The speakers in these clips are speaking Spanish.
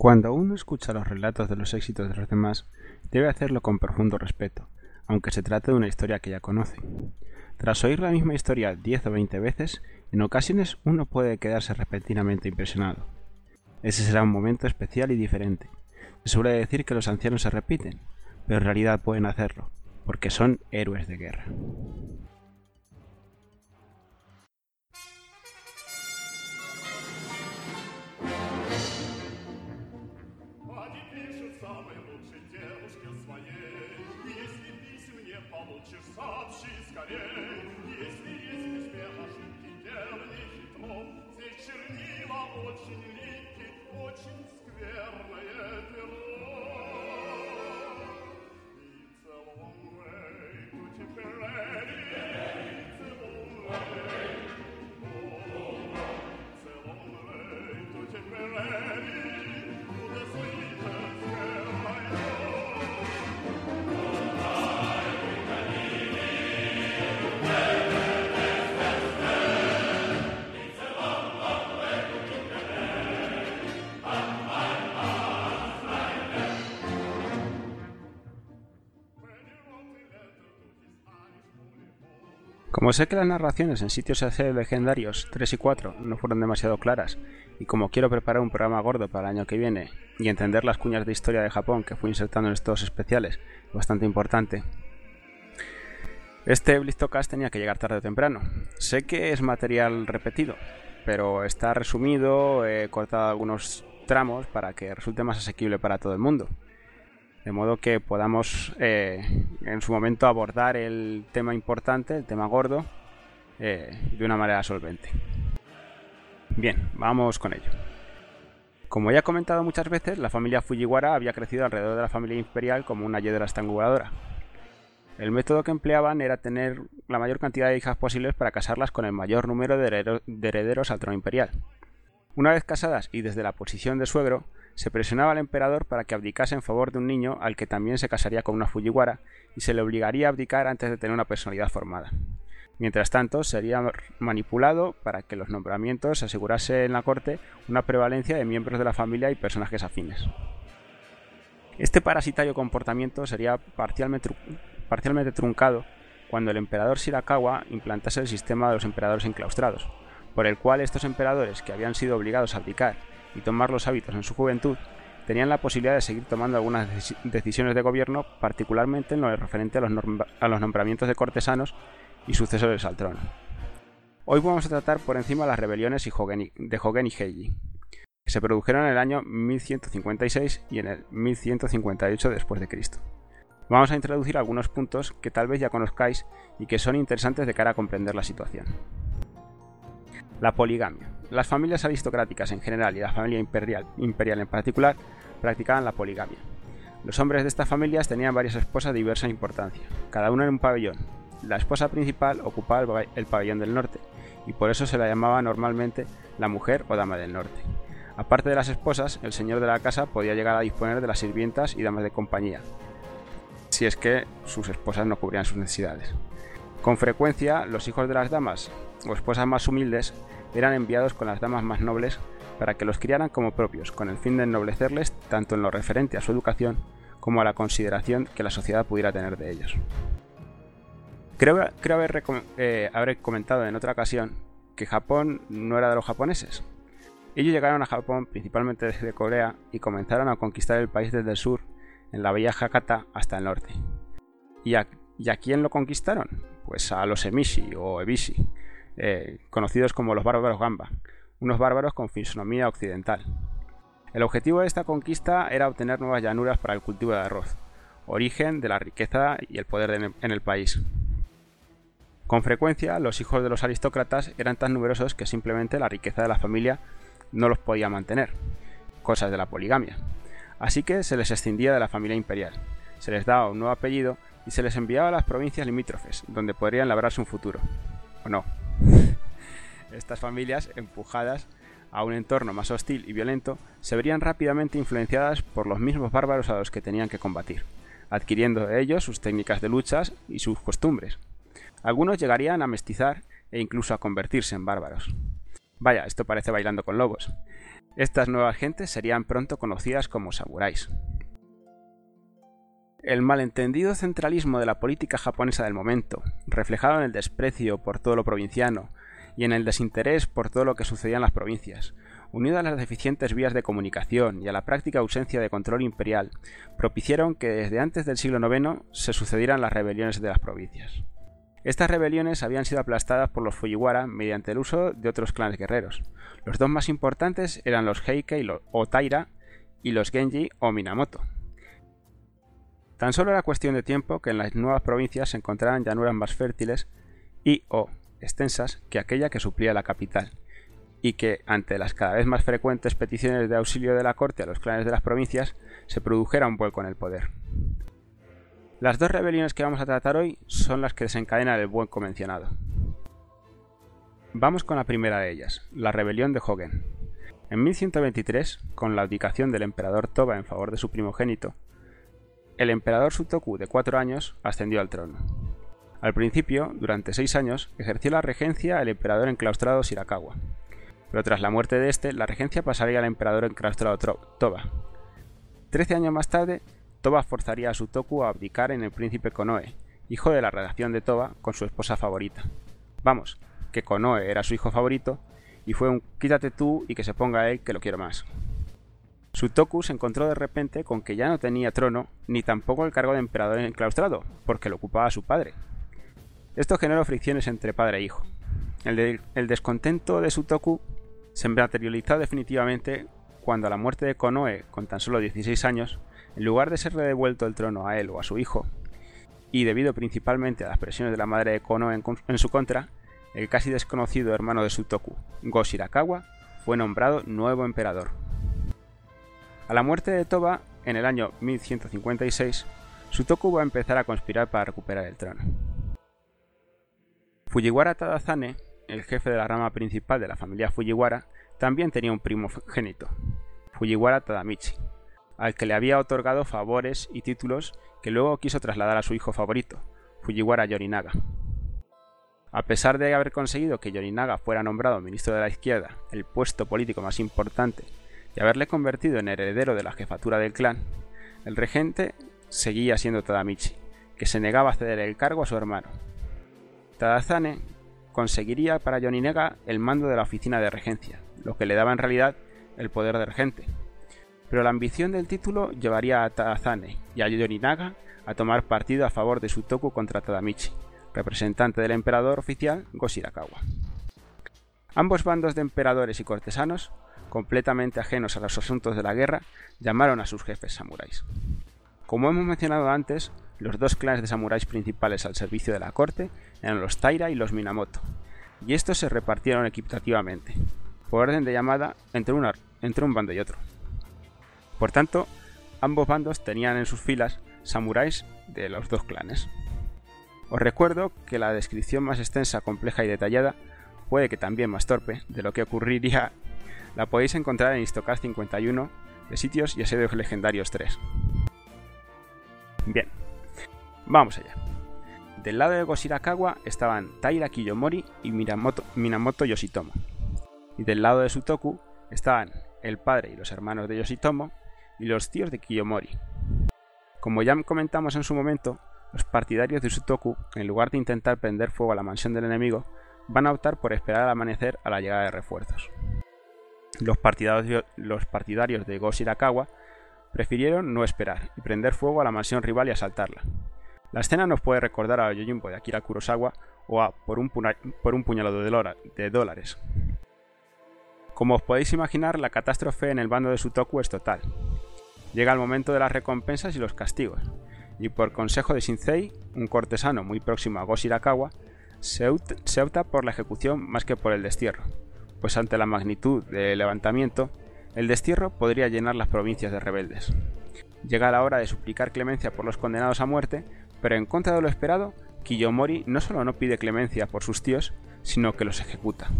Cuando uno escucha los relatos de los éxitos de los demás, debe hacerlo con profundo respeto, aunque se trate de una historia que ya conoce. Tras oír la misma historia diez o veinte veces, en ocasiones uno puede quedarse repentinamente impresionado. Ese será un momento especial y diferente. Se suele decir que los ancianos se repiten, pero en realidad pueden hacerlo, porque son héroes de guerra. Получишь сообщи скорее, если есть успех, ошибки дел не. Здесь чернила очень липкие, очень скверное перо. Sé que las narraciones en sitios legendarios 3 y 4 no fueron demasiado claras, y como quiero preparar un programa gordo para el año que viene y entender las cuñas de historia de Japón que fui insertando en estos especiales, bastante importante, este Blistocast tenía que llegar tarde o temprano. Sé que es material repetido, pero está resumido, he cortado algunos tramos para que resulte más asequible para todo el mundo de modo que podamos eh, en su momento abordar el tema importante, el tema gordo, eh, de una manera solvente. Bien, vamos con ello. Como ya he comentado muchas veces, la familia Fujiwara había crecido alrededor de la familia imperial como una hiedra estranguladora. El método que empleaban era tener la mayor cantidad de hijas posibles para casarlas con el mayor número de herederos al trono imperial. Una vez casadas y desde la posición de suegro, se presionaba al emperador para que abdicase en favor de un niño al que también se casaría con una Fujiwara y se le obligaría a abdicar antes de tener una personalidad formada. Mientras tanto, sería manipulado para que los nombramientos asegurase en la corte una prevalencia de miembros de la familia y personajes afines. Este parasitario comportamiento sería parcialmente, parcialmente truncado cuando el emperador Shirakawa implantase el sistema de los emperadores enclaustrados, por el cual estos emperadores que habían sido obligados a abdicar y tomar los hábitos en su juventud, tenían la posibilidad de seguir tomando algunas decisiones de gobierno, particularmente en lo referente a los, nombramientos de cortesanos y sucesores al trono. Hoy vamos a tratar por encima las rebeliones de Hogen y Heiji, que se produjeron en el año 1156 y en el 1158 después de Cristo. Vamos a introducir algunos puntos que tal vez ya conozcáis y que son interesantes de cara a comprender la situación. La poligamia. Las familias aristocráticas en general y la familia imperial, imperial en particular practicaban la poligamia. Los hombres de estas familias tenían varias esposas de diversa importancia, cada una en un pabellón. La esposa principal ocupaba el pabellón del norte, y por eso se la llamaba normalmente la mujer o dama del norte. Aparte de las esposas, el señor de la casa podía llegar a disponer de las sirvientas y damas de compañía, si es que sus esposas no cubrían sus necesidades. Con frecuencia, los hijos de las damas o esposas más humildes eran enviados con las damas más nobles para que los criaran como propios, con el fin de ennoblecerles tanto en lo referente a su educación como a la consideración que la sociedad pudiera tener de ellos. Creo, haber, eh, comentado en otra ocasión que Japón no era de los japoneses. Ellos llegaron a Japón principalmente desde Corea y comenzaron a conquistar el país desde el sur, en la bella Hakata, hasta el norte. ¿Y a, ¿Y a quién lo conquistaron? Pues a los Emishi o Ebishi, eh, conocidos como los bárbaros Gamba, unos bárbaros con fisonomía occidental. El objetivo de esta conquista era obtener nuevas llanuras para el cultivo de arroz, origen de la riqueza y el poder en el país. Con frecuencia, los hijos de los aristócratas eran tan numerosos que simplemente la riqueza de la familia no los podía mantener, cosas de la poligamia. Así que se les escindía de la familia imperial, se les daba un nuevo apellido y se les enviaba a las provincias limítrofes, donde podrían labrarse un futuro. ¿O no? Estas familias, empujadas a un entorno más hostil y violento, se verían rápidamente influenciadas por los mismos bárbaros a los que tenían que combatir, adquiriendo de ellos sus técnicas de luchas y sus costumbres. Algunos llegarían a mestizar e incluso a convertirse en bárbaros. Vaya, esto parece bailando con lobos. Estas nuevas gentes serían pronto conocidas como samuráis. El malentendido centralismo de la política japonesa del momento, reflejado en el desprecio por todo lo provinciano y en el desinterés por todo lo que sucedía en las provincias, unido a las deficientes vías de comunicación y a la práctica ausencia de control imperial, propiciaron que desde antes del siglo IX se sucedieran las rebeliones de las provincias. Estas rebeliones habían sido aplastadas por los Fujiwara mediante el uso de otros clanes guerreros. Los dos más importantes eran los Heike o Taira y los Genji o Minamoto. Tan solo era cuestión de tiempo que en las nuevas provincias se encontraran llanuras más fértiles y o extensas que aquella que suplía la capital, y que, ante las cada vez más frecuentes peticiones de auxilio de la corte a los clanes de las provincias, se produjera un vuelco en el poder. Las dos rebeliones que vamos a tratar hoy son las que desencadenan el buen convencionado. Vamos con la primera de ellas, la rebelión de Hogen. En 1123, con la abdicación del emperador Toba en favor de su primogénito, el emperador Sutoku, de cuatro años, ascendió al trono. Al principio, durante seis años, ejerció la regencia el emperador enclaustrado Shirakawa, pero tras la muerte de este, la regencia pasaría al emperador enclaustrado Toba. Trece años más tarde, Toba forzaría a Sutoku a abdicar en el príncipe Konoe, hijo de la relación de Toba con su esposa favorita. Vamos, que Konoe era su hijo favorito, y fue un quítate tú y que se ponga él que lo quiero más. Sutoku se encontró de repente con que ya no tenía trono ni tampoco el cargo de emperador enclaustrado, porque lo ocupaba su padre. Esto generó fricciones entre padre e hijo. El, descontento de Sutoku se materializó definitivamente cuando a la muerte de Konoe, con tan solo 16 años, en lugar de ser devuelto el trono a él o a su hijo, y debido principalmente a las presiones de la madre de Konoe en, en su contra, el casi desconocido hermano de Sutoku, Go Shirakawa, fue nombrado nuevo emperador. A la muerte de Toba, en el año 1156, Sutoku va a empezar a conspirar para recuperar el trono. Fujiwara Tadazane, el jefe de la rama principal de la familia Fujiwara, también tenía un primogénito, Fujiwara Tadamichi, al que le había otorgado favores y títulos que luego quiso trasladar a su hijo favorito, Fujiwara Yorinaga. A pesar de haber conseguido que Yorinaga fuera nombrado ministro de la izquierda, el puesto político más importante y haberle convertido en heredero de la jefatura del clan, el regente seguía siendo Tadamichi, que se negaba a ceder el cargo a su hermano. Tadazane conseguiría para Yoninega el mando de la oficina de regencia, lo que le daba en realidad el poder de regente. Pero la ambición del título llevaría a Tadazane y a Yorinaga a tomar partido a favor de Sutoku contra Tadamichi, representante del emperador oficial Goshirakawa. Ambos bandos de emperadores y cortesanos completamente ajenos a los asuntos de la guerra, llamaron a sus jefes samuráis. Como hemos mencionado antes, los dos clanes de samuráis principales al servicio de la corte eran los Taira y los Minamoto, y estos se repartieron equitativamente, por orden de llamada entre, un bando y otro. Por tanto, ambos bandos tenían en sus filas samuráis de los dos clanes. Os recuerdo que la descripción más extensa, compleja y detallada, puede que también más torpe, de lo que ocurriría la podéis encontrar en Istocast 51 de sitios y asedios legendarios 3. Bien, vamos allá. Del lado de Goshirakawa estaban Taira Kiyomori y Minamoto, Yoshitomo. Y del lado de Sutoku estaban el padre y los hermanos de Yoshitomo y los tíos de Kiyomori. Como ya comentamos en su momento, los partidarios de Sutoku, en lugar de intentar prender fuego a la mansión del enemigo, van a optar por esperar al amanecer a la llegada de refuerzos. Los partidarios, de Go Shirakawa prefirieron no esperar y prender fuego a la mansión rival y asaltarla. La escena nos puede recordar a Yojimbo de Akira Kurosawa o a Por un, por un puñado de dólares. Como os podéis imaginar, la catástrofe en el bando de Sutoku es total. Llega el momento de las recompensas y los castigos, y por consejo de Shinsei, un cortesano muy próximo a Go Shirakawa, se opta por la ejecución más que por el destierro, pues ante la magnitud del levantamiento, el destierro podría llenar las provincias de rebeldes. Llega la hora de suplicar clemencia por los condenados a muerte, pero en contra de lo esperado, Kiyomori no solo no pide clemencia por sus tíos, sino que los ejecuta.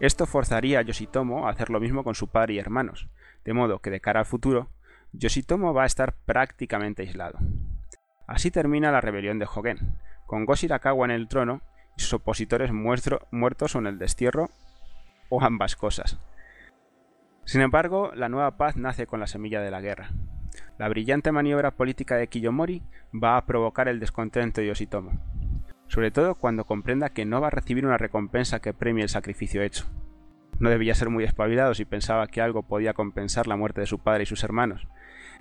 Esto forzaría a Yoshitomo a hacer lo mismo con su padre y hermanos, de modo que de cara al futuro, Yoshitomo va a estar prácticamente aislado. Así termina la rebelión de Hogen, con Go en el trono y sus opositores muertos en el destierro o ambas cosas. Sin embargo, la nueva paz nace con la semilla de la guerra. La brillante maniobra política de Kiyomori va a provocar el descontento de Yoshitomo, sobre todo cuando comprenda que no va a recibir una recompensa que premie el sacrificio hecho. No debía ser muy espabilado si pensaba que algo podía compensar la muerte de su padre y sus hermanos,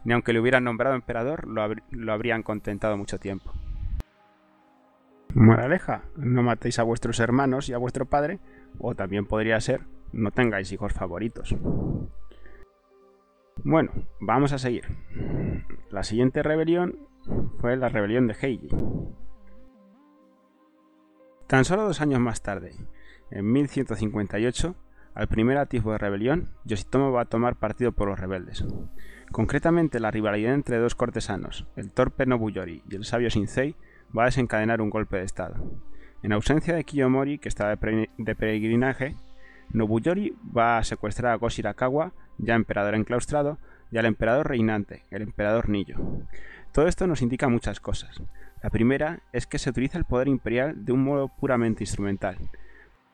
ni aunque le hubieran nombrado emperador lo, lo habrían contentado mucho tiempo. Moraleja, no matéis a vuestros hermanos y a vuestro padre, o también podría ser, no tengáis hijos favoritos. Bueno, vamos a seguir. La siguiente rebelión fue la rebelión de Heiji. Tan solo dos años más tarde, en 1158, al primer atisbo de rebelión, Yoshitomo va a tomar partido por los rebeldes. Concretamente, la rivalidad entre dos cortesanos, el torpe Nobuyori y el sabio Shinsei, va a desencadenar un golpe de estado. En ausencia de Kiyomori, que estaba de, peregrinaje, Nobuyori va a secuestrar a Go ya emperador enclaustrado, y al emperador reinante, el emperador Nillo. Todo esto nos indica muchas cosas. La primera es que se utiliza el poder imperial de un modo puramente instrumental,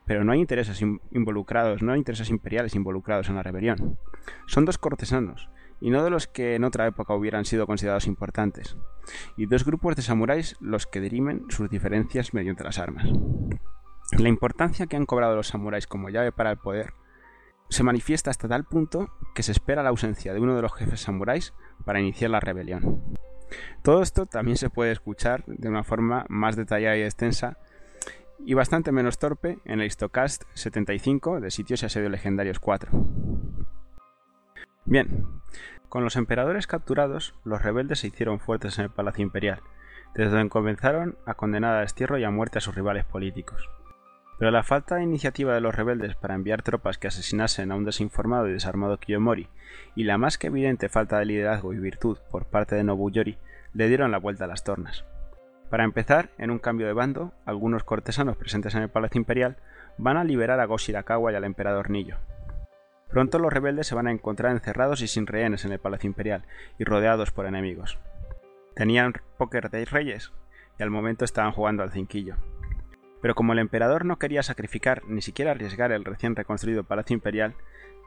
pero no hay intereses involucrados, no hay intereses imperiales involucrados en la rebelión. Son dos cortesanos, y no de los que en otra época hubieran sido considerados importantes, y dos grupos de samuráis los que dirimen sus diferencias mediante las armas. La importancia que han cobrado los samuráis como llave para el poder se manifiesta hasta tal punto que se espera la ausencia de uno de los jefes samuráis para iniciar la rebelión. Todo esto también se puede escuchar de una forma más detallada y extensa y bastante menos torpe en el Histocast 75 de Sitios y Asedios Legendarios 4. Bien, con los emperadores capturados, los rebeldes se hicieron fuertes en el Palacio Imperial, desde donde comenzaron a condenar a destierro y a muerte a sus rivales políticos. Pero la falta de iniciativa de los rebeldes para enviar tropas que asesinasen a un desinformado y desarmado Kiyomori, y la más que evidente falta de liderazgo y virtud por parte de Nobuyori, le dieron la vuelta a las tornas. Para empezar, en un cambio de bando, algunos cortesanos presentes en el Palacio Imperial van a liberar a Go Shirakawa y al emperador Nillo. Pronto los rebeldes se van a encontrar encerrados y sin rehenes en el Palacio Imperial y rodeados por enemigos. Tenían póker de reyes y al momento estaban jugando al cinquillo. Pero como el emperador no quería sacrificar ni siquiera arriesgar el recién reconstruido Palacio Imperial,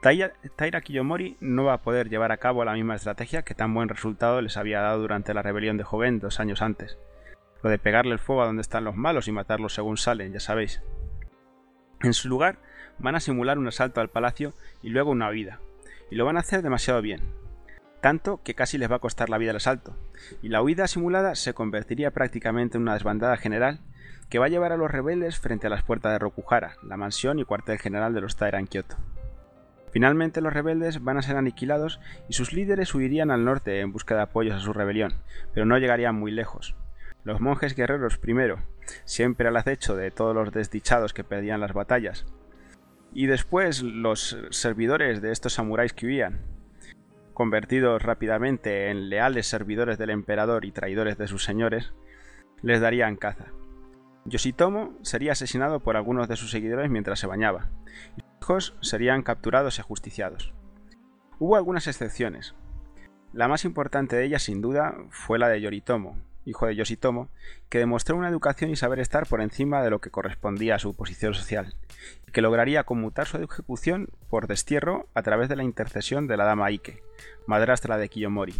Taira Kiyomori no va a poder llevar a cabo la misma estrategia que tan buen resultado les había dado durante la rebelión de Joven dos años antes. Lo de pegarle el fuego a donde están los malos y matarlos según salen, ya sabéis. En su lugar, van a simular un asalto al palacio y luego una huida. Y lo van a hacer demasiado bien. Tanto que casi les va a costar la vida el asalto. Y la huida simulada se convertiría prácticamente en una desbandada general que va a llevar a los rebeldes frente a las puertas de Rokuhara, la mansión y cuartel general de los Taira en Kioto. Finalmente los rebeldes van a ser aniquilados y sus líderes huirían al norte en busca de apoyos a su rebelión, pero no llegarían muy lejos. Los monjes guerreros primero, siempre al acecho de todos los desdichados que perdían las batallas, y después los servidores de estos samuráis que huían, convertidos rápidamente en leales servidores del emperador y traidores de sus señores, les darían caza. Yoshitomo sería asesinado por algunos de sus seguidores mientras se bañaba, y sus hijos serían capturados y ajusticiados. Hubo algunas excepciones. La más importante de ellas, sin duda, fue la de Yoritomo, hijo de Yoshitomo, que demostró una educación y saber estar por encima de lo que correspondía a su posición social, y que lograría conmutar su ejecución por destierro a través de la intercesión de la dama Ike, madrastra de Kiyomori.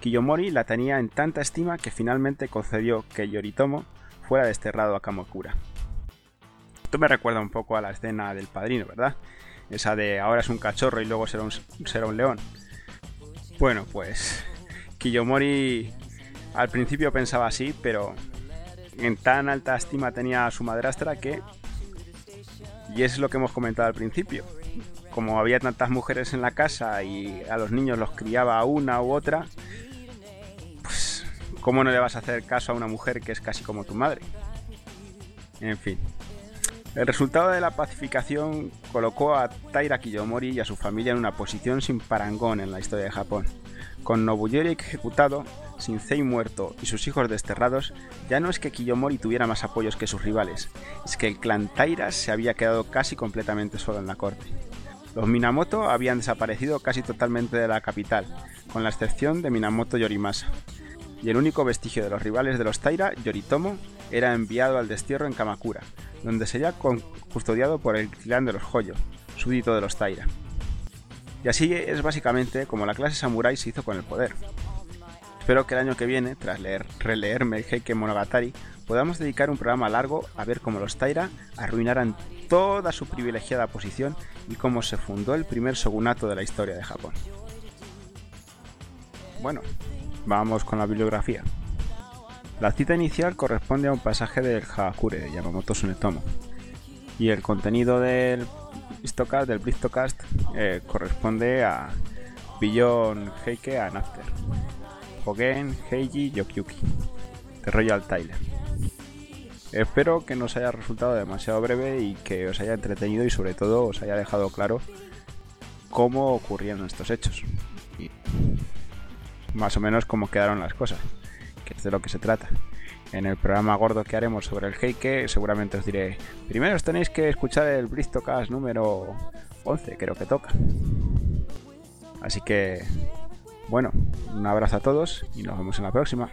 Kiyomori la tenía en tanta estima que finalmente concedió que Yoritomo fuera desterrado a Kamakura. Esto me recuerda un poco a la escena del padrino, ¿verdad? Esa de ahora es un cachorro y luego será un, será un león. Bueno, pues Kiyomori al principio pensaba así, pero en tan alta estima tenía a su madrastra que... Y es lo que hemos comentado al principio. Como había tantas mujeres en la casa y a los niños los criaba una u otra, pues ¿cómo no le vas a hacer caso a una mujer que es casi como tu madre? En fin. El resultado de la pacificación colocó a Taira Kiyomori y a su familia en una posición sin parangón en la historia de Japón. Con Nobuyori ejecutado, Shinsei muerto y sus hijos desterrados, ya no es que Kiyomori tuviera más apoyos que sus rivales, es que el clan Taira se había quedado casi completamente solo en la corte. Los Minamoto habían desaparecido casi totalmente de la capital, con la excepción de Minamoto Yorimasa, y el único vestigio de los rivales de los Taira, Yoritomo, era enviado al destierro en Kamakura, donde sería custodiado por el clan de los Hoyo, súbdito de los Taira. Y así es básicamente como la clase samurai se hizo con el poder. Espero que el año que viene, tras leer, releerme el Heike Monogatari, podamos dedicar un programa largo a ver cómo los Taira arruinaran toda su privilegiada posición y cómo se fundó el primer shogunato de la historia de Japón. Bueno, vamos con la bibliografía. La cita inicial corresponde a un pasaje del Hagakure de Yamamoto Sunetomo y el contenido del Blistocast, del eh, corresponde a Beyond Heike and After. Hogen Heiji Yokyuki de Royal Tyler. Espero que no os haya resultado demasiado breve y que os haya entretenido y sobre todo os haya dejado claro cómo ocurrieron estos hechos. Y más o menos cómo quedaron las cosas, que es de lo que se trata. En el programa gordo que haremos sobre el Heike seguramente os diré, primero os tenéis que escuchar el Bristocast número 11, creo que toca. Así que, bueno, un abrazo a todos y nos vemos en la próxima.